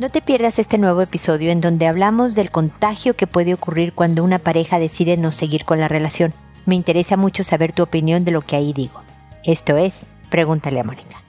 No te pierdas este nuevo episodio en donde hablamos del contagio que puede ocurrir cuando una pareja decide no seguir con la relación. Me interesa mucho saber tu opinión de lo que ahí digo. Esto es, pregúntale a Mónica.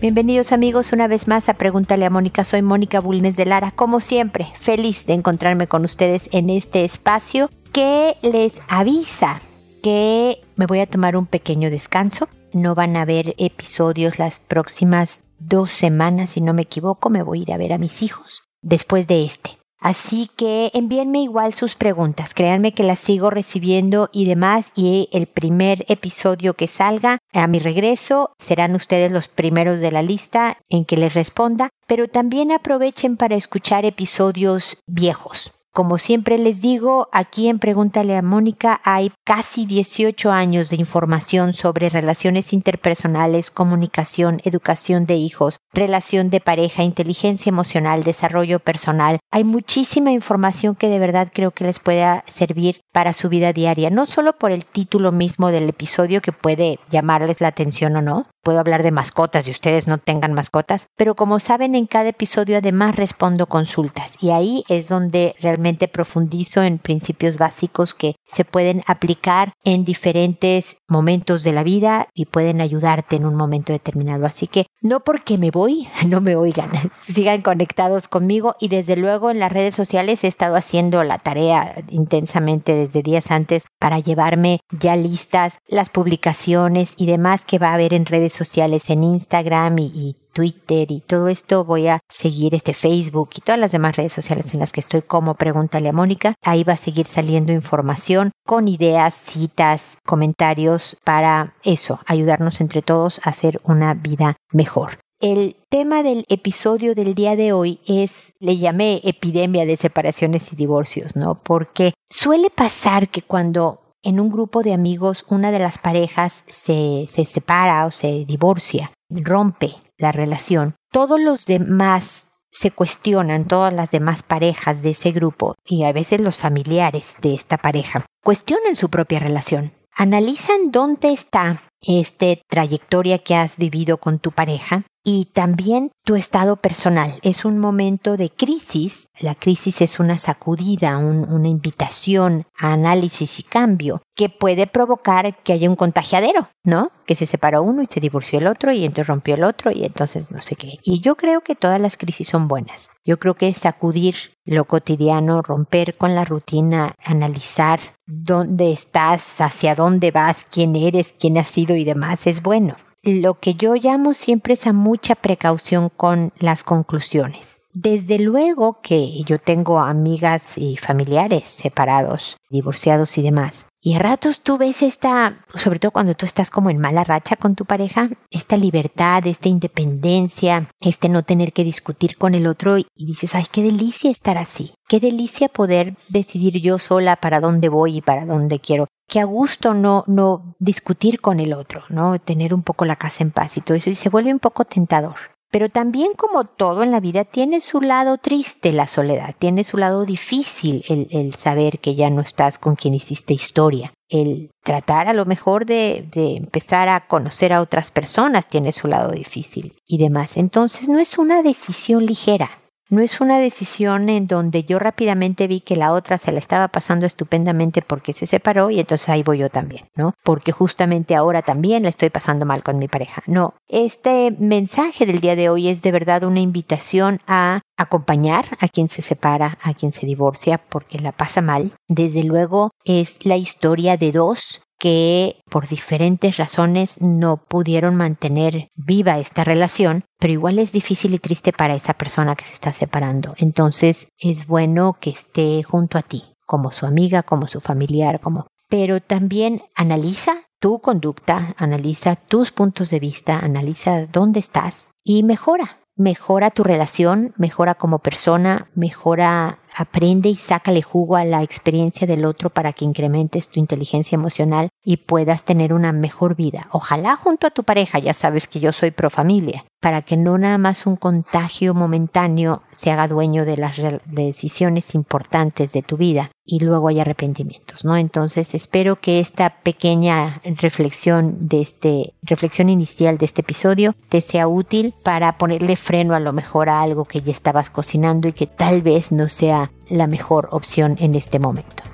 Bienvenidos amigos una vez más a Pregúntale a Mónica. Soy Mónica Bulnes de Lara, como siempre, feliz de encontrarme con ustedes en este espacio que les avisa que me voy a tomar un pequeño descanso. No van a haber episodios las próximas dos semanas, si no me equivoco. Me voy a ir a ver a mis hijos después de este. Así que envíenme igual sus preguntas, créanme que las sigo recibiendo y demás y el primer episodio que salga a mi regreso serán ustedes los primeros de la lista en que les responda, pero también aprovechen para escuchar episodios viejos. Como siempre les digo, aquí en Pregúntale a Mónica hay casi 18 años de información sobre relaciones interpersonales, comunicación, educación de hijos, relación de pareja, inteligencia emocional, desarrollo personal. Hay muchísima información que de verdad creo que les pueda servir para su vida diaria, no solo por el título mismo del episodio que puede llamarles la atención o no, puedo hablar de mascotas y ustedes no tengan mascotas, pero como saben en cada episodio además respondo consultas y ahí es donde realmente profundizo en principios básicos que se pueden aplicar en diferentes momentos de la vida y pueden ayudarte en un momento determinado. Así que no porque me voy, no me oigan, sigan conectados conmigo y desde luego en las redes sociales he estado haciendo la tarea intensamente desde días antes para llevarme ya listas las publicaciones y demás que va a haber en redes sociales, en Instagram y, Twitter y todo esto voy a seguir este Facebook y todas las demás redes sociales en las que estoy como Pregúntale a Mónica. Ahí va a seguir saliendo información con ideas, citas, comentarios para eso, ayudarnos entre todos a hacer una vida mejor. El tema del episodio del día de hoy es, le llamé epidemia de separaciones y divorcios, ¿no? Porque suele pasar que cuando en un grupo de amigos una de las parejas se, se separa o se divorcia, rompe la relación, todos los demás se cuestionan, todas las demás parejas de ese grupo y a veces los familiares de esta pareja, cuestionan su propia relación, analizan dónde está esta trayectoria que has vivido con tu pareja y también tu estado personal. Es un momento de crisis. La crisis es una sacudida, una invitación a análisis y cambio que puede provocar que haya un contagiadero, ¿no? Que se separó uno y se divorció el otro y entonces rompió el otro y entonces no sé qué. Y yo creo que todas las crisis son buenas. Yo creo que sacudir lo cotidiano, romper con la rutina, analizar dónde estás, hacia dónde vas, quién eres, quién has sido y demás es bueno lo que yo llamo siempre es a mucha precaución con las conclusiones. Desde luego que yo tengo amigas y familiares separados, divorciados y demás. Y a ratos tú ves esta, sobre todo cuando tú estás como en mala racha con tu pareja, esta libertad, esta independencia, este no tener que discutir con el otro y dices, ay, qué delicia estar así. Qué delicia poder decidir yo sola para dónde voy y para dónde quiero que a gusto no, no discutir con el otro, ¿no? Tener un poco la casa en paz y todo eso, y se vuelve un poco tentador. Pero también como todo en la vida tiene su lado triste la soledad, tiene su lado difícil el, el saber que ya no estás con quien hiciste historia, el tratar a lo mejor de, de empezar a conocer a otras personas tiene su lado difícil y demás. Entonces no es una decisión ligera, no es una decisión en donde yo rápidamente vi que la otra se la estaba pasando estupendamente porque se separó y entonces ahí voy yo también, ¿no? Porque justamente ahora también la estoy pasando mal con mi pareja. No, este mensaje del día de hoy es de verdad una invitación a acompañar a quien se separa, a quien se divorcia porque la pasa mal. Desde luego es la historia de dos que por diferentes razones no pudieron mantener viva esta relación, pero igual es difícil y triste para esa persona que se está separando. Entonces es bueno que esté junto a ti, como su amiga, como su familiar, como... Pero también analiza tu conducta, analiza tus puntos de vista, analiza dónde estás y mejora. Mejora tu relación, mejora como persona, mejora aprende y sácale jugo a la experiencia del otro para que incrementes tu inteligencia emocional y puedas tener una mejor vida. Ojalá junto a tu pareja, ya sabes que yo soy pro familia, para que no nada más un contagio momentáneo se haga dueño de las decisiones importantes de tu vida y luego hay arrepentimientos, ¿no? Entonces espero que esta pequeña reflexión de este, reflexión inicial de este episodio te sea útil para ponerle freno a lo mejor a algo que ya estabas cocinando y que tal vez no sea la mejor opción en este momento.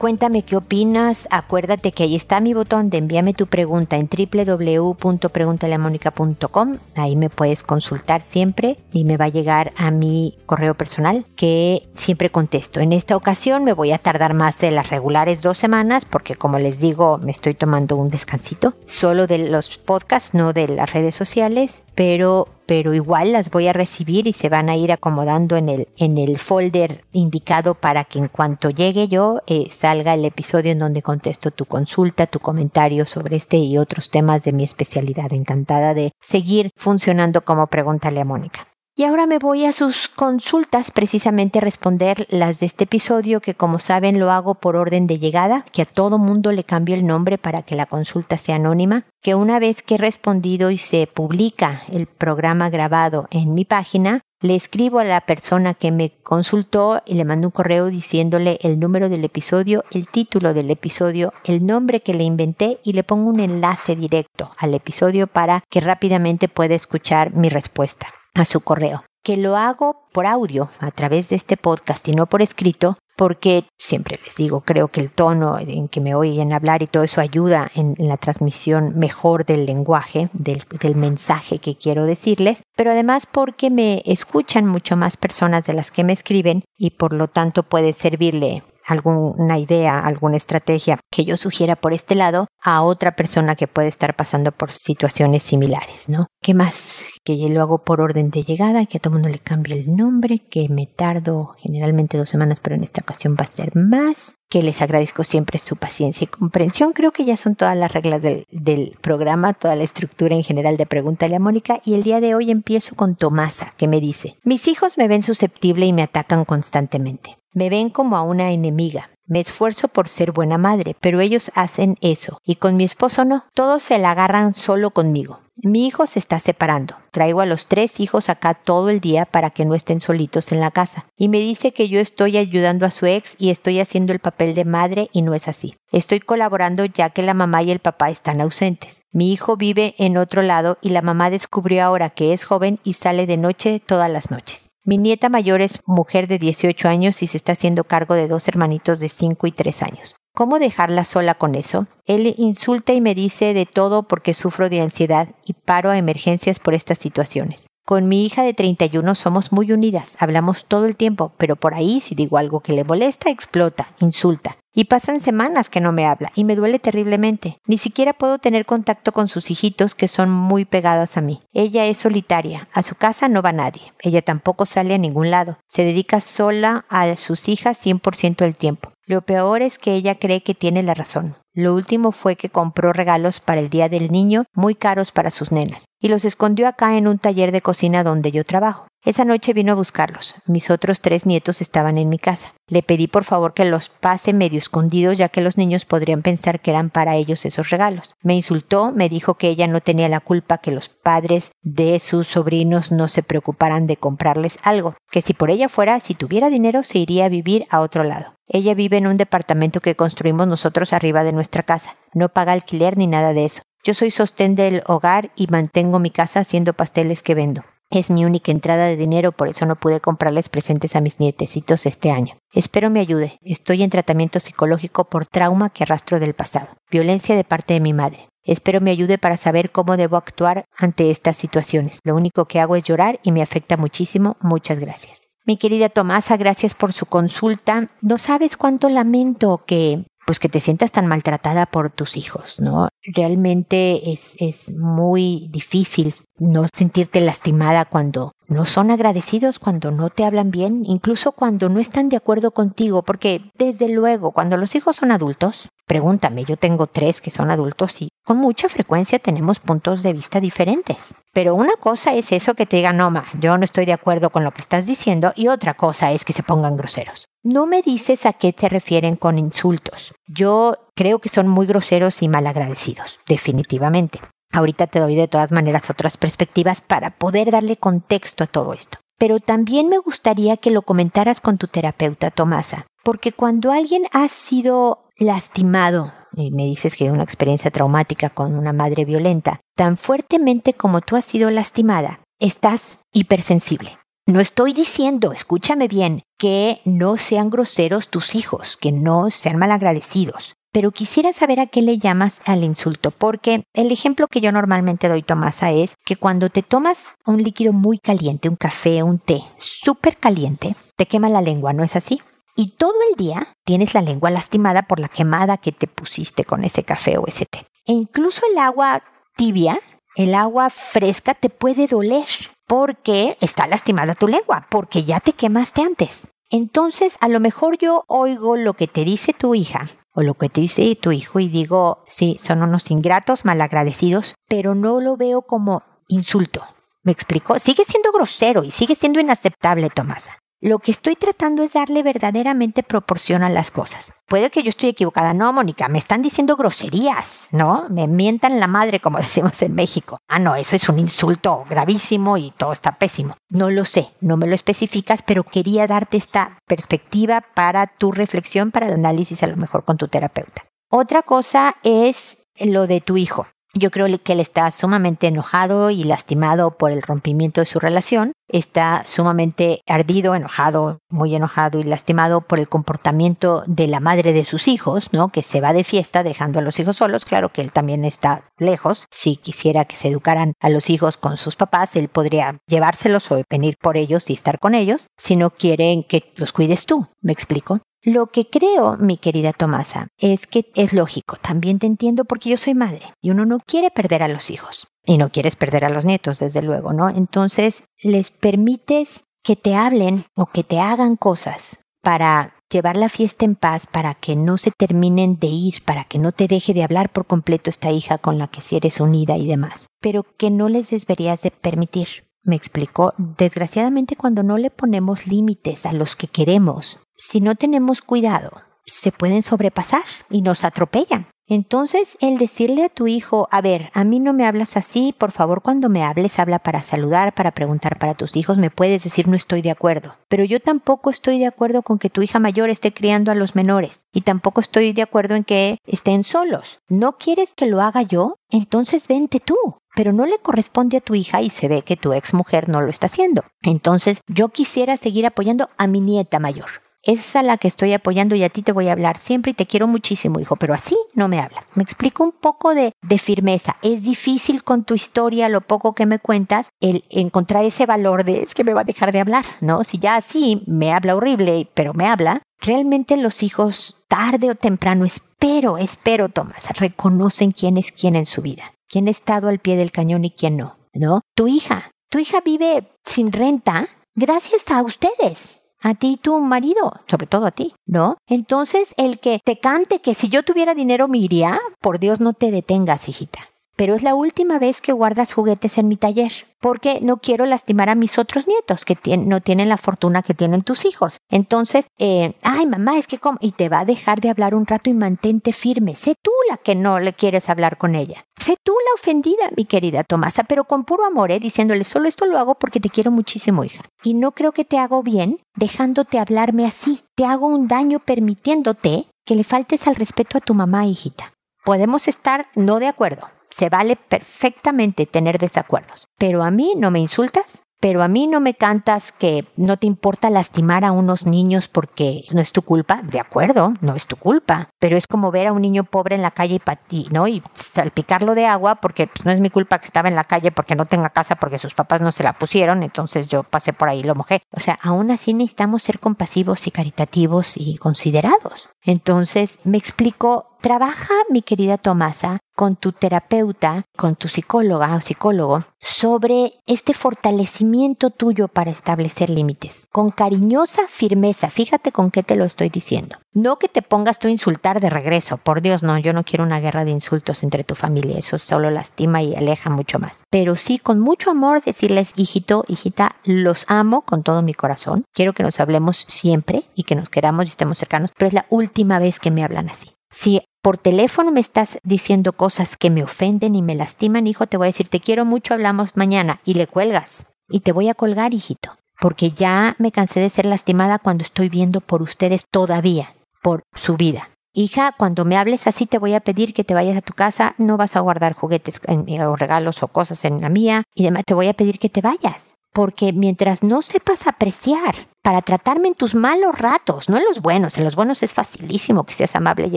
Cuéntame qué opinas. Acuérdate que ahí está mi botón de envíame tu pregunta en www.preguntaleamónica.com. Ahí me puedes consultar siempre y me va a llegar a mi correo personal que siempre contesto. En esta ocasión me voy a tardar más de las regulares dos semanas porque como les digo me estoy tomando un descansito solo de los podcasts, no de las redes sociales, pero pero igual las voy a recibir y se van a ir acomodando en el, en el folder indicado para que en cuanto llegue yo eh, salga el episodio en donde contesto tu consulta, tu comentario sobre este y otros temas de mi especialidad. Encantada de seguir funcionando como Pregúntale a Mónica. Y ahora me voy a sus consultas, precisamente a responder las de este episodio, que como saben lo hago por orden de llegada, que a todo mundo le cambio el nombre para que la consulta sea anónima, que una vez que he respondido y se publica el programa grabado en mi página, le escribo a la persona que me consultó y le mando un correo diciéndole el número del episodio, el título del episodio, el nombre que le inventé y le pongo un enlace directo al episodio para que rápidamente pueda escuchar mi respuesta a su correo. Que lo hago por audio a través de este podcast y no por escrito, porque siempre les digo, creo que el tono en que me oyen hablar y todo eso ayuda en, la transmisión mejor del lenguaje, del, del, mensaje que quiero decirles, pero además porque me escuchan mucho más personas de las que me escriben y por lo tanto puede servirle alguna idea, alguna estrategia que yo sugiera por este lado a otra persona que puede estar pasando por situaciones similares, ¿no? ¿Qué más? Que yo lo hago por orden de llegada, que a todo mundo le cambie el nombre, que me tardo generalmente dos semanas, pero en esta ocasión va a ser más, que les agradezco siempre su paciencia y comprensión. Creo que ya son todas las reglas del, programa, toda la estructura en general de Pregúntale a Mónica y el día de hoy empiezo con Tomasa, que me dice, mis hijos me ven susceptible y me atacan constantemente. Me ven como a una enemiga. Me esfuerzo por ser buena madre, pero ellos hacen eso. Y con mi esposo no. Todos se la agarran solo conmigo. Mi hijo se está separando. Traigo a los tres hijos acá todo el día para que no estén solitos en la casa. Y me dice que yo estoy ayudando a su ex y estoy haciendo el papel de madre y no es así. Estoy colaborando ya que la mamá y el papá están ausentes. Mi hijo vive en otro lado y la mamá descubrió ahora que es joven y sale de noche todas las noches. Mi nieta mayor es mujer de 18 años y se está haciendo cargo de dos hermanitos de 5 y 3 años. ¿Cómo dejarla sola con eso? Él insulta y me dice de todo porque sufro de ansiedad y paro a emergencias por estas situaciones. Con mi hija de 31 somos muy unidas, hablamos todo el tiempo, pero por ahí si digo algo que le molesta, explota, insulta. Y pasan semanas que no me habla y me duele terriblemente. Ni siquiera puedo tener contacto con sus hijitos que son muy pegados a mí. Ella es solitaria. A su casa no va nadie. Ella tampoco sale a ningún lado. Se dedica sola a sus hijas 100% del tiempo. Lo peor es que ella cree que tiene la razón. Lo último fue que compró regalos para el Día del Niño muy caros para sus nenas y los escondió acá en un taller de cocina donde yo trabajo. Esa noche vino a buscarlos. Mis otros tres nietos estaban en mi casa. Le pedí por favor que los pase medio escondidos ya que los niños podrían pensar que eran para ellos esos regalos. Me insultó, me dijo que ella no tenía la culpa que los padres de sus sobrinos no se preocuparan de comprarles algo, que si por ella fuera, si tuviera dinero, se iría a vivir a otro lado. Ella vive en un departamento que construimos nosotros arriba de nuestra casa. No paga alquiler ni nada de eso. Yo soy sostén del hogar y mantengo mi casa haciendo pasteles que vendo. Es mi única entrada de dinero, por eso no pude comprarles presentes a mis nietecitos este año. Espero me ayude. Estoy en tratamiento psicológico por trauma que arrastro del pasado. Violencia de parte de mi madre. Espero me ayude para saber cómo debo actuar ante estas situaciones. Lo único que hago es llorar y me afecta muchísimo. Muchas gracias. Mi querida Tomasa, gracias por su consulta. No sabes cuánto lamento que pues que te sientas tan maltratada por tus hijos, ¿no? Realmente es, es muy difícil no sentirte lastimada cuando no son agradecidos, cuando no te hablan bien, incluso cuando no están de acuerdo contigo, porque desde luego cuando los hijos son adultos, pregúntame, yo tengo tres que son adultos y con mucha frecuencia tenemos puntos de vista diferentes. Pero una cosa es eso que te digan, no, ma, yo no estoy de acuerdo con lo que estás diciendo, y otra cosa es que se pongan groseros. No me dices a qué te refieren con insultos. Yo creo que son muy groseros y malagradecidos, definitivamente. Ahorita te doy de todas maneras otras perspectivas para poder darle contexto a todo esto. Pero también me gustaría que lo comentaras con tu terapeuta, Tomasa, porque cuando alguien ha sido lastimado, y me dices que una experiencia traumática con una madre violenta, tan fuertemente como tú has sido lastimada, estás hipersensible. No estoy diciendo, escúchame bien, que no sean groseros tus hijos, que no sean malagradecidos. Pero quisiera saber a qué le llamas al insulto, porque el ejemplo que yo normalmente doy, Tomasa, es que cuando te tomas un líquido muy caliente, un café, un té súper caliente, te quema la lengua, ¿no es así? Y todo el día tienes la lengua lastimada por la quemada que te pusiste con ese café o ese té. E incluso el agua tibia, el agua fresca te puede doler porque está lastimada tu lengua, porque ya te quemaste antes. Entonces, a lo mejor yo oigo lo que te dice tu hija o lo que te dice tu hijo y digo, sí, son unos ingratos, malagradecidos, pero no lo veo como insulto. ¿Me explico? Sigue siendo grosero y sigue siendo inaceptable, Tomasa. Lo que estoy tratando es darle verdaderamente proporción a las cosas. Puede que yo estoy equivocada. No, Mónica, me están diciendo groserías, ¿no? Me mientan la madre, como decimos en México. Ah, no, eso es un insulto gravísimo y todo está pésimo. No lo sé, no me lo especificas, pero quería darte esta perspectiva para tu reflexión, para el análisis a lo mejor con tu terapeuta. Otra cosa es lo de tu hijo. Yo creo que él está sumamente enojado y lastimado por el rompimiento de su relación. Está sumamente ardido, enojado, muy enojado y lastimado por el comportamiento de la madre de sus hijos, ¿no? Que se va de fiesta dejando a los hijos solos. Claro que él también está lejos. Si quisiera que se educaran a los hijos con sus papás, él podría llevárselos o venir por ellos y estar con ellos. Si no quieren que los cuides tú, ¿me explico? Lo que creo, mi querida Tomasa, es que es lógico, también te entiendo porque yo soy madre y uno no quiere perder a los hijos y no quieres perder a los nietos, desde luego, ¿no? Entonces, les permites que te hablen o que te hagan cosas para llevar la fiesta en paz, para que no se terminen de ir, para que no te deje de hablar por completo esta hija con la que si eres unida y demás, pero que no les deberías de permitir. Me explicó, desgraciadamente cuando no le ponemos límites a los que queremos, si no tenemos cuidado, se pueden sobrepasar y nos atropellan. Entonces, el decirle a tu hijo, a ver, a mí no me hablas así, por favor, cuando me hables, habla para saludar, para preguntar para tus hijos, me puedes decir no estoy de acuerdo. Pero yo tampoco estoy de acuerdo con que tu hija mayor esté criando a los menores. Y tampoco estoy de acuerdo en que estén solos. ¿No quieres que lo haga yo? Entonces vente tú pero no le corresponde a tu hija y se ve que tu ex mujer no lo está haciendo. Entonces, yo quisiera seguir apoyando a mi nieta mayor. Es a la que estoy apoyando y a ti te voy a hablar siempre y te quiero muchísimo, hijo, pero así no me hablas. Me explico un poco de, de firmeza. Es difícil con tu historia, lo poco que me cuentas, el encontrar ese valor de es que me va a dejar de hablar, ¿no? Si ya así me habla horrible, pero me habla, realmente los hijos, tarde o temprano, espero, espero, Tomás, reconocen quién es quién en su vida, quién ha estado al pie del cañón y quién no, ¿no? Tu hija, tu hija vive sin renta gracias a ustedes a ti tu marido, sobre todo a ti, ¿no? Entonces, el que te cante que si yo tuviera dinero me iría, por Dios no te detengas, hijita. Pero es la última vez que guardas juguetes en mi taller porque no quiero lastimar a mis otros nietos que no tienen la fortuna que tienen tus hijos. Entonces, eh, ay mamá, es que como, y te va a dejar de hablar un rato y mantente firme. Sé tú la que no le quieres hablar con ella. Sé tú la ofendida, mi querida Tomasa, pero con puro amor, ¿eh? diciéndole, solo esto lo hago porque te quiero muchísimo, hija. Y no creo que te hago bien dejándote hablarme así. Te hago un daño permitiéndote que le faltes al respeto a tu mamá, hijita. Podemos estar no de acuerdo, se vale perfectamente tener desacuerdos. Pero a mí no me insultas, pero a mí no me cantas que no te importa lastimar a unos niños porque no es tu culpa. De acuerdo, no es tu culpa. Pero es como ver a un niño pobre en la calle y, ¿no? y salpicarlo de agua porque pues, no es mi culpa que estaba en la calle porque no tenga casa porque sus papás no se la pusieron. Entonces yo pasé por ahí y lo mojé. O sea, aún así necesitamos ser compasivos y caritativos y considerados. Entonces, me explico, trabaja, mi querida Tomasa, con tu terapeuta, con tu psicóloga o psicólogo, sobre este fortalecimiento tuyo para establecer límites. Con cariñosa firmeza, fíjate con qué te lo estoy diciendo. No que te pongas tú a insultar de regreso, por Dios, no, yo no quiero una guerra de insultos entre tu familia, eso solo lastima y aleja mucho más. Pero sí, con mucho amor decirles, hijito, hijita, los amo con todo mi corazón, quiero que nos hablemos siempre y que nos queramos y estemos cercanos, pero es la última vez que me hablan así. Si por teléfono me estás diciendo cosas que me ofenden y me lastiman, hijo, te voy a decir, te quiero mucho, hablamos mañana, y le cuelgas. Y te voy a colgar, hijito, porque ya me cansé de ser lastimada cuando estoy viendo por ustedes todavía, por su vida. Hija, cuando me hables así te voy a pedir que te vayas a tu casa, no vas a guardar juguetes o regalos o cosas en la mía y demás, te voy a pedir que te vayas porque mientras no sepas apreciar para tratarme en tus malos ratos, no en los buenos, en los buenos es facilísimo que seas amable y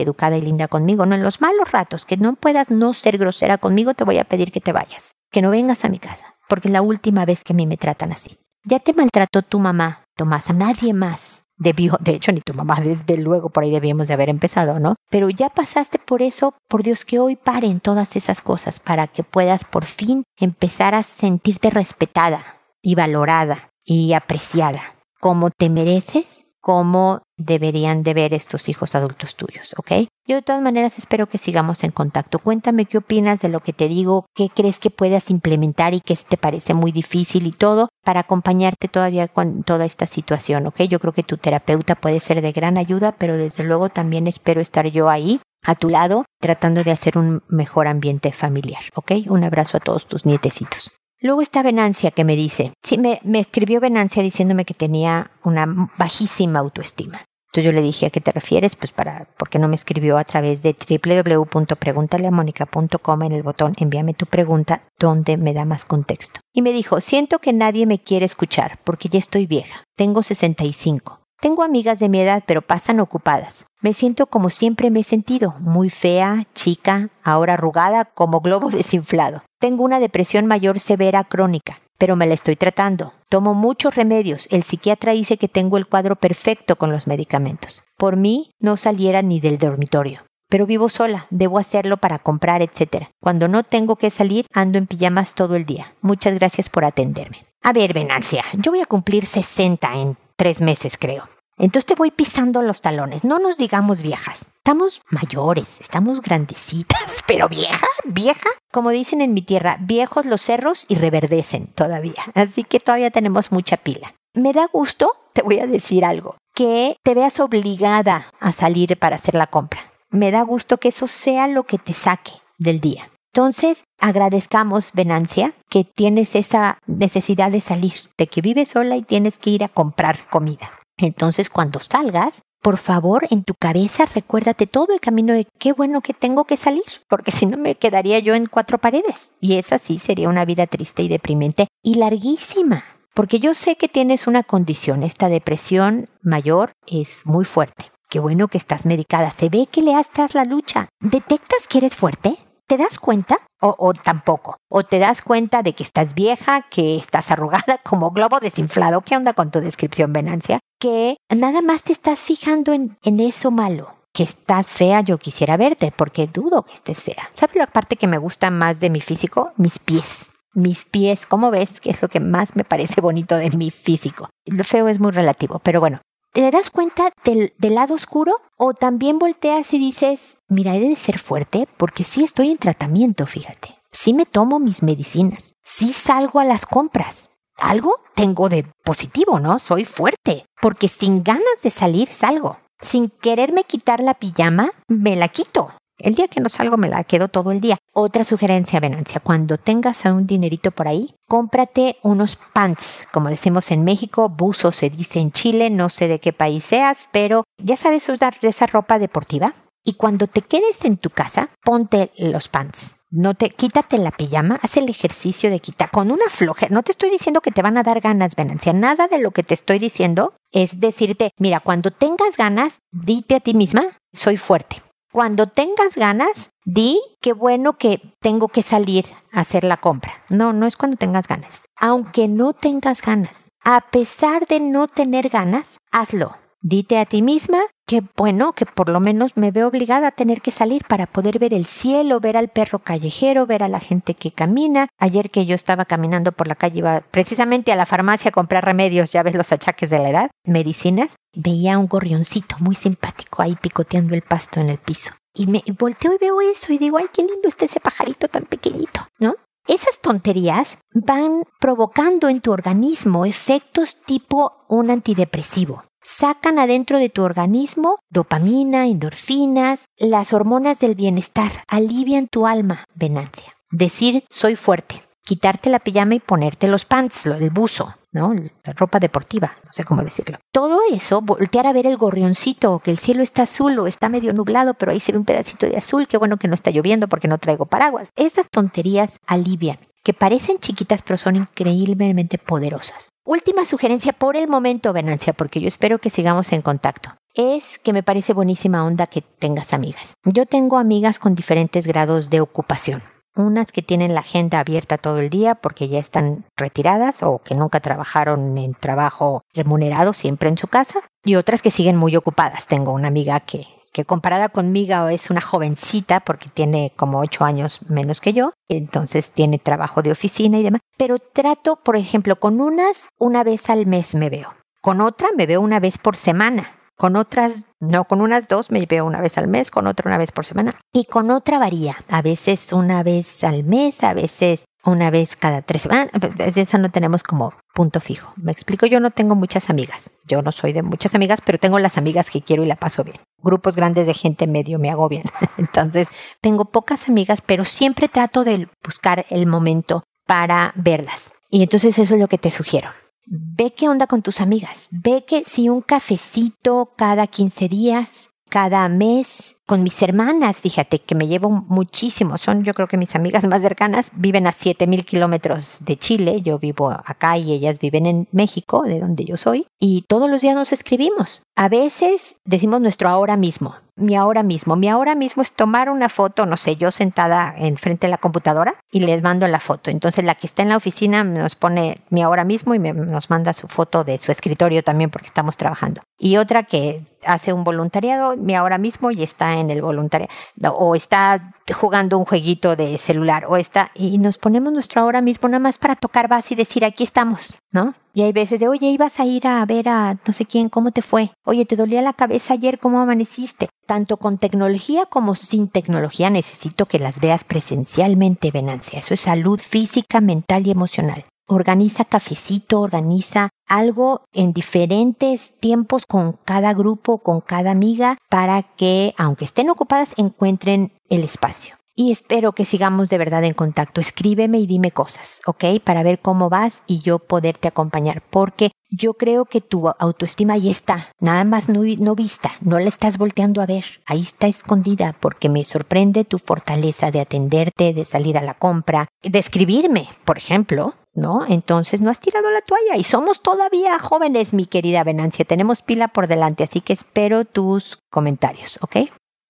educada y linda conmigo, no en los malos ratos, que no puedas no ser grosera conmigo, te voy a pedir que te vayas, que no vengas a mi casa, porque es la última vez que a mí me tratan así. Ya te maltrató tu mamá, Tomás, a nadie más. Debió, de hecho, ni tu mamá, desde luego, por ahí debíamos de haber empezado, ¿no? Pero ya pasaste por eso, por Dios, que hoy paren todas esas cosas para que puedas por fin empezar a sentirte respetada, y valorada y apreciada, como te mereces, como deberían de ver estos hijos adultos tuyos, ¿ok? Yo de todas maneras espero que sigamos en contacto. Cuéntame qué opinas de lo que te digo, qué crees que puedas implementar y qué te parece muy difícil y todo para acompañarte todavía con toda esta situación, ¿ok? Yo creo que tu terapeuta puede ser de gran ayuda, pero desde luego también espero estar yo ahí a tu lado tratando de hacer un mejor ambiente familiar, ¿ok? Un abrazo a todos tus nietecitos. Luego está Venancia que me dice, sí, me, escribió Venancia diciéndome que tenía una bajísima autoestima. Entonces yo le dije, ¿a qué te refieres? Pues para, porque no me escribió a través de www.preguntaleamónica.com en el botón envíame tu pregunta, donde me da más contexto. Y me dijo, siento que nadie me quiere escuchar, porque ya estoy vieja. Tengo 65. Tengo amigas de mi edad, pero pasan ocupadas. Me siento como siempre me he sentido, muy fea, chica, ahora arrugada, como globo desinflado. Tengo una depresión mayor severa crónica, pero me la estoy tratando. Tomo muchos remedios. El psiquiatra dice que tengo el cuadro perfecto con los medicamentos. Por mí no saliera ni del dormitorio. Pero vivo sola, debo hacerlo para comprar, etc. Cuando no tengo que salir, ando en pijamas todo el día. Muchas gracias por atenderme. A ver, Venancia, yo voy a cumplir 60 en tres meses, creo. Entonces te voy pisando los talones. No nos digamos viejas. Estamos mayores, estamos grandecitas. Pero vieja, vieja. Como dicen en mi tierra, viejos los cerros y reverdecen todavía. Así que todavía tenemos mucha pila. Me da gusto, te voy a decir algo, que te veas obligada a salir para hacer la compra. Me da gusto que eso sea lo que te saque del día. Entonces, agradezcamos, Venancia, que tienes esa necesidad de salir, de que vives sola y tienes que ir a comprar comida. Entonces, cuando salgas, por favor, en tu cabeza recuérdate todo el camino de qué bueno que tengo que salir, porque si no me quedaría yo en cuatro paredes. Y esa sí sería una vida triste y deprimente y larguísima. Porque yo sé que tienes una condición, esta depresión mayor es muy fuerte. Qué bueno que estás medicada, se ve que le estás la lucha. ¿Detectas que eres fuerte? ¿Te das cuenta? O, tampoco. O te das cuenta de que estás vieja, que estás arrugada como globo desinflado. ¿Qué onda con tu descripción, Venancia? Que nada más te estás fijando en, en eso malo. Que estás fea, yo quisiera verte, porque dudo que estés fea. ¿Sabes la parte que me gusta más de mi físico? Mis pies mis pies, ¿cómo ves? Que es lo que más me parece bonito de mi físico. Lo feo es muy relativo, pero bueno, ¿Te das cuenta del, lado oscuro? ¿O también volteas y dices, mira, he de ser fuerte porque sí estoy en tratamiento, fíjate. Sí me tomo mis medicinas. Sí salgo a las compras. Algo tengo de positivo, ¿no? Soy fuerte. Porque sin ganas de salir salgo. Sin quererme quitar la pijama, me la quito. El día que no salgo me la quedo todo el día. Otra sugerencia, Venancia, cuando tengas un dinerito por ahí, cómprate unos pants, como decimos en México, buzo se dice en Chile, no sé de qué país seas, pero ya sabes usar esa ropa deportiva. Y cuando te quedes en tu casa, ponte los pants. No te quítate la pijama, haz el ejercicio de quitar con una flojera. No te estoy diciendo que te van a dar ganas, Venancia. Nada de lo que te estoy diciendo es decirte, mira, cuando tengas ganas, dite a ti misma, soy fuerte. Cuando tengas ganas, di qué bueno que tengo que salir a hacer la compra. No, no es cuando tengas ganas. Aunque no tengas ganas, a pesar de no tener ganas, hazlo. Dite a ti misma, qué bueno que por lo menos me veo obligada a tener que salir para poder ver el cielo, ver al perro callejero, ver a la gente que camina. Ayer que yo estaba caminando por la calle, iba precisamente a la farmacia a comprar remedios, ya ves los achaques de la edad, medicinas, veía un gorrioncito muy simpático ahí picoteando el pasto en el piso. Y me volteo y veo eso y digo, ay, qué lindo está ese pajarito tan pequeñito, ¿no? Esas tonterías van provocando en tu organismo efectos tipo un antidepresivo sacan adentro de tu organismo dopamina, endorfinas, las hormonas del bienestar, alivian tu alma, Venancia. Decir soy fuerte, quitarte la pijama y ponerte los pants, el buzo, ¿no? La ropa deportiva, no sé cómo decirlo. Todo eso, voltear a ver el gorrioncito, que el cielo está azul o está medio nublado, pero ahí se ve un pedacito de azul, qué bueno que no está lloviendo porque no traigo paraguas. Esas tonterías alivian que parecen chiquitas pero son increíblemente poderosas. Última sugerencia por el momento, Venancia, porque yo espero que sigamos en contacto. Es que me parece buenísima onda que tengas amigas. Yo tengo amigas con diferentes grados de ocupación. Unas que tienen la agenda abierta todo el día porque ya están retiradas o que nunca trabajaron en trabajo remunerado siempre en su casa. Y otras que siguen muy ocupadas. Tengo una amiga que que comparada conmigo es una jovencita porque tiene como ocho años menos que yo, entonces tiene trabajo de oficina y demás, pero trato, por ejemplo, con unas una vez al mes me veo, con otra me veo una vez por semana, con otras, no, con unas dos me veo una vez al mes, con otra una vez por semana. Y con otra varía. A veces una vez al mes, a veces una vez cada tres semanas. Esa no tenemos como punto fijo. Me explico, yo no tengo muchas amigas. Yo no soy de muchas amigas, pero tengo las amigas que quiero y la paso bien. Grupos grandes de gente medio me hago bien. Entonces, tengo pocas amigas, pero siempre trato de buscar el momento para verlas. Y entonces eso es lo que te sugiero ve qué onda con tus amigas. Ve que si un cafecito cada 15 días, cada mes, con mis hermanas, fíjate que me llevo muchísimo. Son, yo creo que mis amigas más cercanas viven a 7000 kilómetros de Chile. Yo vivo acá y ellas viven en México, de donde yo soy. Y todos los días nos escribimos. A veces decimos nuestro ahora mismo mi ahora mismo. Mi ahora mismo es tomar una foto, no sé, yo sentada enfrente de la computadora y les mando la foto. Entonces la que está en la oficina nos pone mi ahora mismo y nos manda su foto de su escritorio también porque estamos trabajando. Y otra que hace un voluntariado, ahora mismo y está en el voluntariado o está jugando un jueguito de celular o está y nos ponemos nuestro ahora mismo nada más para tocar base y decir aquí estamos, ¿no? Y hay veces de, oye, ibas a ir a ver a no sé quién, ¿cómo te fue? Oye, ¿te dolía la cabeza ayer? ¿Cómo amaneciste? Tanto con tecnología como sin tecnología necesito que las veas presencialmente, Venancia. Eso es salud física, mental y emocional. Organiza cafecito, organiza algo en diferentes tiempos con cada grupo, con cada amiga, para que, aunque estén ocupadas, encuentren el espacio y espero que sigamos de verdad en contacto. Escríbeme y dime cosas, ¿ok? Para ver cómo vas y yo poderte acompañar, porque yo creo que tu autoestima ahí está, nada más no, no vista, no la estás volteando a ver, ahí está escondida, porque me sorprende tu fortaleza de atenderte, de salir a la compra, de escribirme, por ejemplo, ¿no? Entonces no has tirado la toalla y somos todavía jóvenes, mi querida Venancia, tenemos pila por delante, así que espero tus comentarios, ¿ok?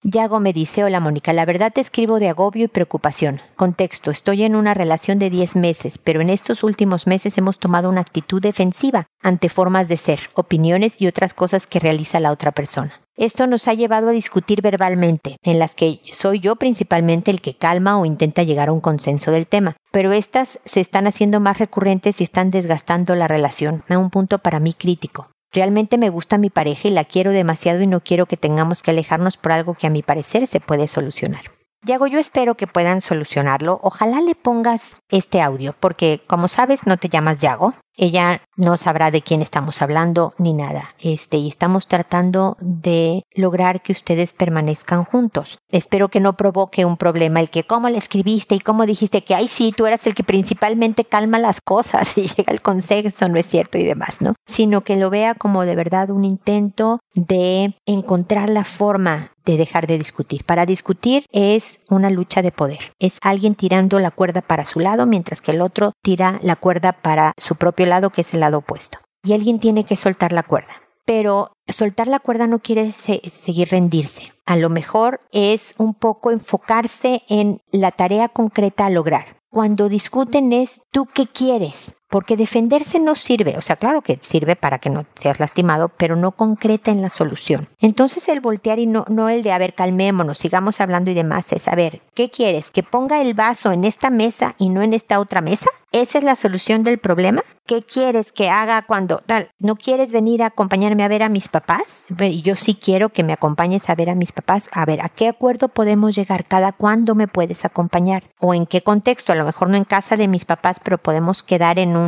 Yago me dice, hola Mónica, la verdad te escribo de agobio y preocupación. Contexto, estoy en una relación de 10 meses, pero en estos últimos meses hemos tomado una actitud defensiva ante formas de ser, opiniones y otras cosas que realiza la otra persona. Esto nos ha llevado a discutir verbalmente, en las que soy yo principalmente el que calma o intenta llegar a un consenso del tema, pero estas se están haciendo más recurrentes y están desgastando la relación, a un punto para mí crítico. Realmente me gusta mi pareja y la quiero demasiado y no quiero que tengamos que alejarnos por algo que a mi parecer se puede solucionar. Yago, yo espero que puedan solucionarlo. Ojalá le pongas este audio, porque como sabes, no te llamas Yago. Ella no sabrá de quién estamos hablando ni nada. Este, y estamos tratando de lograr que ustedes permanezcan juntos. Espero que no provoque un problema el que cómo le escribiste y cómo dijiste que ay sí, tú eras el que principalmente calma las cosas y llega el consenso, no es cierto y demás, ¿no? Sino que lo vea como de verdad un intento de encontrar la forma de dejar de discutir. Para discutir es una lucha de poder. Es alguien tirando la cuerda para su lado mientras que el otro tira la cuerda para su propio lado, que es el lado opuesto. Y alguien tiene que soltar la cuerda. Pero soltar la cuerda no quiere seguir rendirse. A lo mejor es un poco enfocarse en la tarea concreta a lograr. Cuando discuten es tú qué quieres, porque defenderse no sirve, o sea, claro que sirve para que no seas lastimado, pero no concreta en la solución. Entonces el voltear y no, no el de, a ver, calmémonos, sigamos hablando y demás, es, a ver, ¿qué quieres? ¿Que ponga el vaso en esta mesa y no en esta otra mesa? ¿Esa es la solución del problema? ¿Qué quieres que haga cuando? ¿No quieres venir a acompañarme a ver a mis papás? Yo sí quiero que me acompañes a ver a mis papás. A ver, ¿a qué acuerdo podemos llegar? ¿Cada cuándo me puedes acompañar? ¿O en qué contexto? A lo mejor no en casa de mis papás, pero podemos quedar en un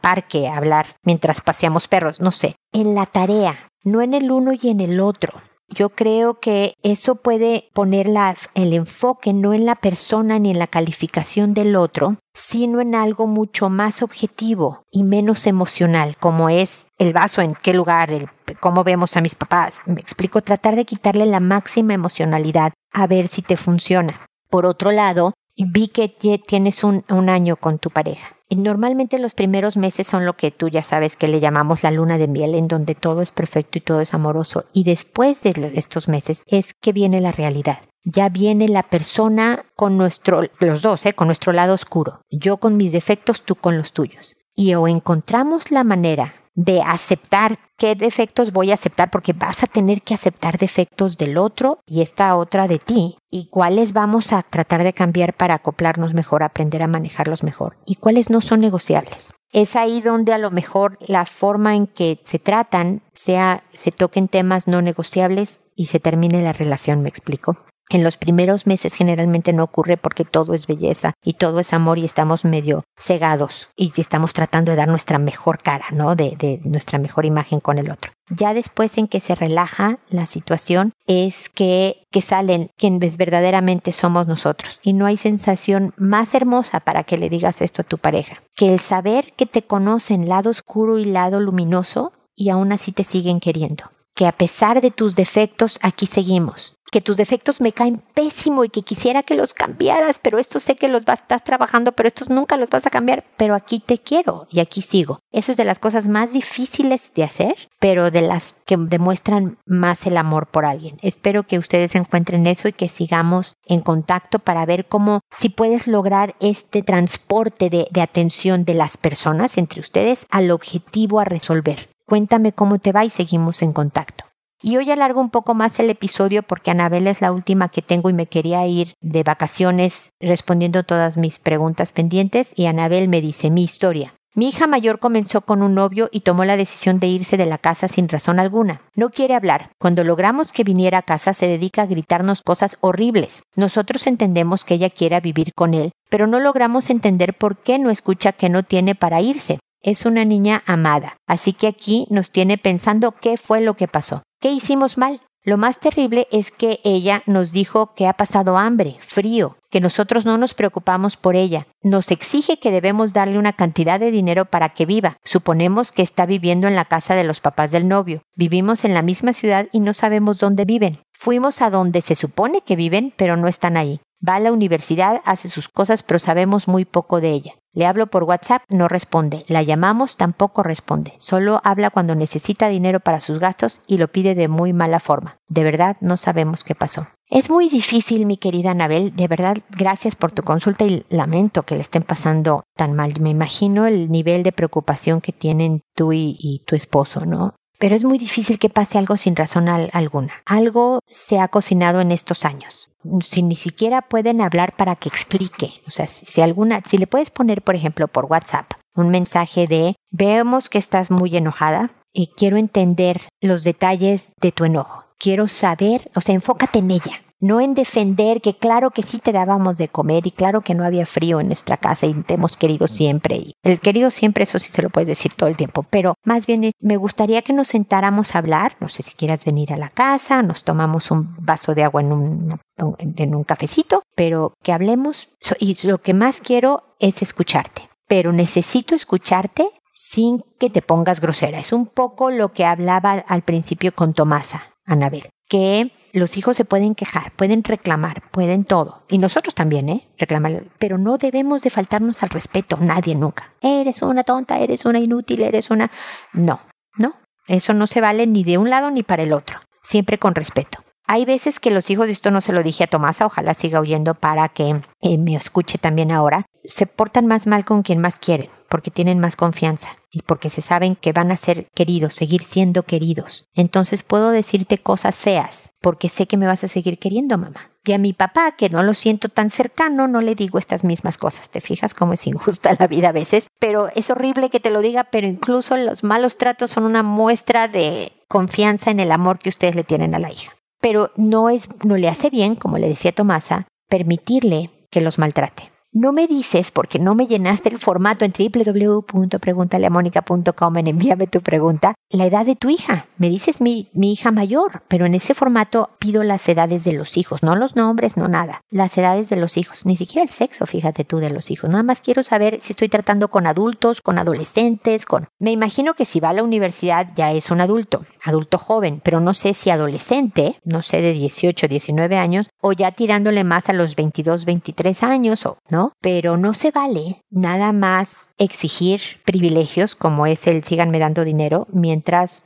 parque a hablar mientras paseamos perros. No sé. En la tarea, no en el uno y en el otro. Yo creo que eso puede poner el enfoque no en la persona ni en la calificación del otro, sino en algo mucho más objetivo y menos emocional, como es el vaso, en qué lugar, el, cómo vemos a mis papás. Me explico, tratar de quitarle la máxima emocionalidad a ver si te funciona. Por otro lado, vi que tienes un, un año con tu pareja normalmente los primeros meses son lo que tú ya sabes que le llamamos la luna de miel, en donde todo es perfecto y todo es amoroso. Y después de estos meses es que viene la realidad. Ya viene la persona con nuestro, los dos, ¿eh? con nuestro lado oscuro. Yo con mis defectos, tú con los tuyos. Y o encontramos la manera de aceptar qué defectos voy a aceptar porque vas a tener que aceptar defectos del otro y esta otra de ti y cuáles vamos a tratar de cambiar para acoplarnos mejor, aprender a manejarlos mejor y cuáles no son negociables. Es ahí donde a lo mejor la forma en que se tratan sea se toquen temas no negociables y se termine la relación, me explico. En los primeros meses generalmente no ocurre porque todo es belleza y todo es amor y estamos medio cegados y estamos tratando de dar nuestra mejor cara, ¿no? De, nuestra mejor imagen con el otro. Ya después en que se relaja la situación es que, que salen quienes verdaderamente somos nosotros. Y no hay sensación más hermosa para que le digas esto a tu pareja que el saber que te conocen lado oscuro y lado luminoso y aún así te siguen queriendo. Que a pesar de tus defectos aquí seguimos que tus defectos me caen pésimo y que quisiera que los cambiaras, pero estos sé que los vas, estás trabajando, pero estos nunca los vas a cambiar, pero aquí te quiero y aquí sigo. Eso es de las cosas más difíciles de hacer, pero de las que demuestran más el amor por alguien. Espero que ustedes encuentren eso y que sigamos en contacto para ver cómo, si puedes lograr este transporte de, de atención de las personas entre ustedes al objetivo a resolver. Cuéntame cómo te va y seguimos en contacto. Y hoy alargo un poco más el episodio porque Anabel es la última que tengo y me quería ir de vacaciones respondiendo todas mis preguntas pendientes y Anabel me dice mi historia. Mi hija mayor comenzó con un novio y tomó la decisión de irse de la casa sin razón alguna. No quiere hablar. Cuando logramos que viniera a casa se dedica a gritarnos cosas horribles. Nosotros entendemos que ella quiera vivir con él, pero no logramos entender por qué no escucha que no tiene para irse. Es una niña amada, así que aquí nos tiene pensando qué fue lo que pasó. ¿Qué hicimos mal? Lo más terrible es que ella nos dijo que ha pasado hambre, frío, que nosotros no nos preocupamos por ella. Nos exige que debemos darle una cantidad de dinero para que viva. Suponemos que está viviendo en la casa de los papás del novio. Vivimos en la misma ciudad y no sabemos dónde viven. Fuimos a donde se supone que viven, pero no están ahí. Va a la universidad, hace sus cosas, pero sabemos muy poco de ella. Le hablo por WhatsApp, no responde. La llamamos, tampoco responde. Solo habla cuando necesita dinero para sus gastos y lo pide de muy mala forma. De verdad, no sabemos qué pasó. Es muy difícil, mi querida Anabel. De verdad, gracias por tu consulta y lamento que le estén pasando tan mal. Me imagino el nivel de preocupación que tienen tú y, tu esposo, ¿no? Pero es muy difícil que pase algo sin razón alguna. Algo se ha cocinado en estos años si ni siquiera pueden hablar para que explique. O sea, si, alguna, si le puedes poner, por ejemplo, por WhatsApp un mensaje de vemos que estás muy enojada y quiero entender los detalles de tu enojo. Quiero saber, o sea, enfócate en ella no en defender que claro que sí te dábamos de comer y claro que no había frío en nuestra casa y te hemos querido siempre. Y el querido siempre, eso sí se lo puedes decir todo el tiempo, pero más bien me gustaría que nos sentáramos a hablar, no sé si quieras venir a la casa, nos tomamos un vaso de agua en un, en un cafecito, pero que hablemos y lo que más quiero es escucharte, pero necesito escucharte sin que te pongas grosera. Es un poco lo que hablaba al principio con Tomasa, Anabel, que los hijos se pueden quejar, pueden reclamar, pueden todo. Y nosotros también, ¿eh? Reclamar. Pero no debemos de faltarnos al respeto, nadie nunca. Eres una tonta, eres una inútil, eres una... No, no. Eso no se vale ni de un lado ni para el otro. Siempre con respeto. Hay veces que los hijos, esto no se lo dije a Tomasa, ojalá siga oyendo para que eh, me escuche también ahora, se portan más mal con quien más quieren porque tienen más confianza y porque se saben que van a ser queridos, seguir siendo queridos. Entonces puedo decirte cosas feas porque sé que me vas a seguir queriendo, mamá. Y a mi papá, que no lo siento tan cercano, no le digo estas mismas cosas. ¿Te fijas cómo es injusta la vida a veces? Pero es horrible que te lo diga, pero incluso los malos tratos son una muestra de confianza en el amor que ustedes le tienen a la hija. Pero no es, no le hace bien, como le decía Tomasa, permitirle que los maltrate. No me dices porque no me llenaste el formato en www.preguntaleamónica.com en envíame tu pregunta, la edad de tu hija. Me dices mi, hija mayor, pero en ese formato pido las edades de los hijos, no los nombres, no nada. Las edades de los hijos, ni siquiera el sexo, fíjate tú, de los hijos. Nada más quiero saber si estoy tratando con adultos, con adolescentes, con... Me imagino que si va a la universidad ya es un adulto, adulto joven, pero no sé si adolescente, no sé de 18, 19 años, o ya tirándole más a los 22, 23 años, o no pero no se vale nada más exigir privilegios como es el síganme dando dinero mientras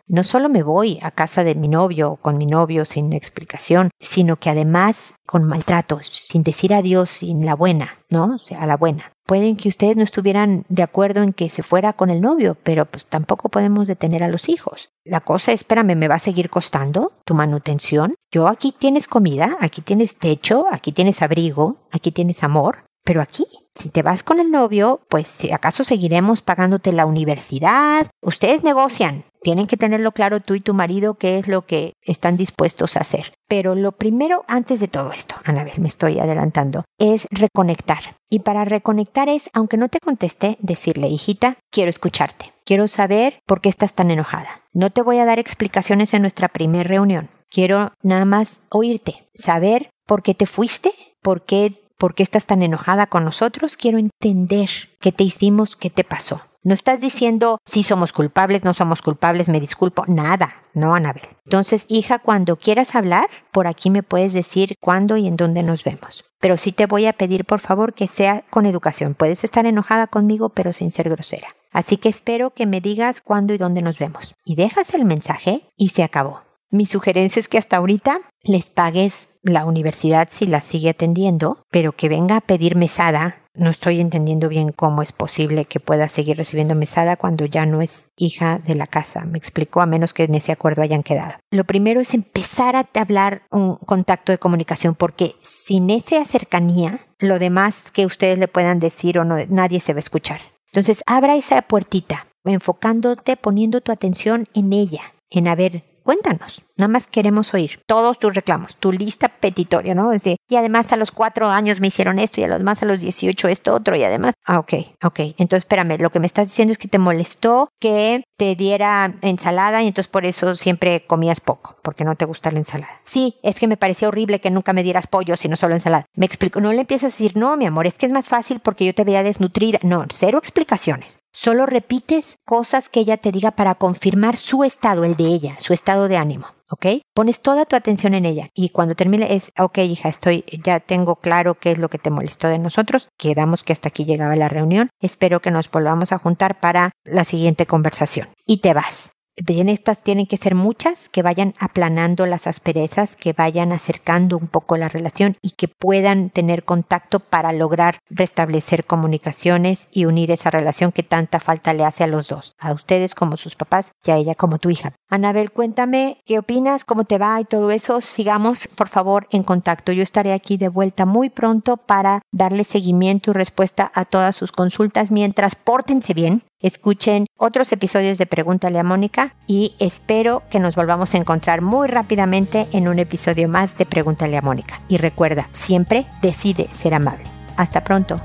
no solo me voy a casa de mi novio o con mi novio sin explicación, sino que además con maltratos, sin decir adiós, sin la buena, ¿no? O sea, a la buena. Pueden que ustedes no estuvieran de acuerdo en que se fuera con el novio, pero pues tampoco podemos detener a los hijos. La cosa, espérame, ¿me va a seguir costando tu manutención? Yo aquí tienes comida, aquí tienes techo, aquí tienes abrigo, aquí tienes amor, pero aquí, si te vas con el novio, pues si acaso seguiremos pagándote la universidad. Ustedes negocian. Tienen que tenerlo claro tú y tu marido qué es lo que están dispuestos a hacer. Pero lo primero, antes de todo esto, Anabel, me estoy adelantando, es reconectar. Y para reconectar es, aunque no te conteste, decirle, hijita, quiero escucharte. Quiero saber por qué estás tan enojada. No te voy a dar explicaciones en nuestra primera reunión. Quiero nada más oírte, saber por qué te fuiste, por qué ¿Por qué estás tan enojada con nosotros? Quiero entender qué te hicimos, qué te pasó. No estás diciendo si somos culpables, no somos culpables, me disculpo, nada, no, Anabel. Entonces, hija, cuando quieras hablar, por aquí me puedes decir cuándo y en dónde nos vemos. Pero sí te voy a pedir, por favor, que sea con educación. Puedes estar enojada conmigo, pero sin ser grosera. Así que espero que me digas cuándo y dónde nos vemos. Y dejas el mensaje y se acabó. Mi sugerencia es que hasta ahorita les pagues la universidad si la sigue atendiendo, pero que venga a pedir mesada. No estoy entendiendo bien cómo es posible que pueda seguir recibiendo mesada cuando ya no es hija de la casa. Me explicó a menos que en ese acuerdo hayan quedado. Lo primero es empezar a hablar un contacto de comunicación porque sin esa cercanía, lo demás que ustedes le puedan decir o no, nadie se va a escuchar. Entonces, abra esa puertita, enfocándote, poniendo tu atención en ella, en a ver, cuéntanos. Nada más queremos oír todos tus reclamos, tu lista petitoria, ¿no? Decir, y además a los cuatro años me hicieron esto y a los más a los dieciocho esto otro y además, ah, ok, ok. Entonces espérame, lo que me estás diciendo es que te molestó que te diera ensalada y entonces por eso siempre comías poco, porque no te gusta la ensalada. Sí, es que me parecía horrible que nunca me dieras pollo, sino solo ensalada. Me explico, no le empiezas a decir, no, mi amor, es que es más fácil porque yo te veía desnutrida. No, cero explicaciones. Solo repites cosas que ella te diga para confirmar su estado, el de ella, su estado de ánimo. ¿Ok? Pones toda tu atención en ella y cuando termine es, ok hija, estoy, ya tengo claro qué es lo que te molestó de nosotros, quedamos que hasta aquí llegaba la reunión, espero que nos volvamos a juntar para la siguiente conversación. Y te vas. Bien, estas tienen que ser muchas que vayan aplanando las asperezas, que vayan acercando un poco la relación y que puedan tener contacto para lograr restablecer comunicaciones y unir esa relación que tanta falta le hace a los dos, a ustedes como sus papás y a ella como tu hija. Anabel, cuéntame qué opinas, cómo te va y todo eso. Sigamos, por favor, en contacto. Yo estaré aquí de vuelta muy pronto para darle seguimiento y respuesta a todas sus consultas mientras pórtense bien, escuchen otros episodios de Pregúntale a Mónica y espero que nos volvamos a encontrar muy rápidamente en un episodio más de Pregúntale a Mónica. Y recuerda, siempre decide ser amable. Hasta pronto.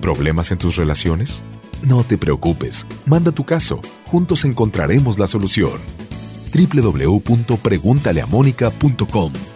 ¿Problemas en tus relaciones? No te preocupes, manda tu caso, juntos encontraremos la solución. www.preguntaleamónica.com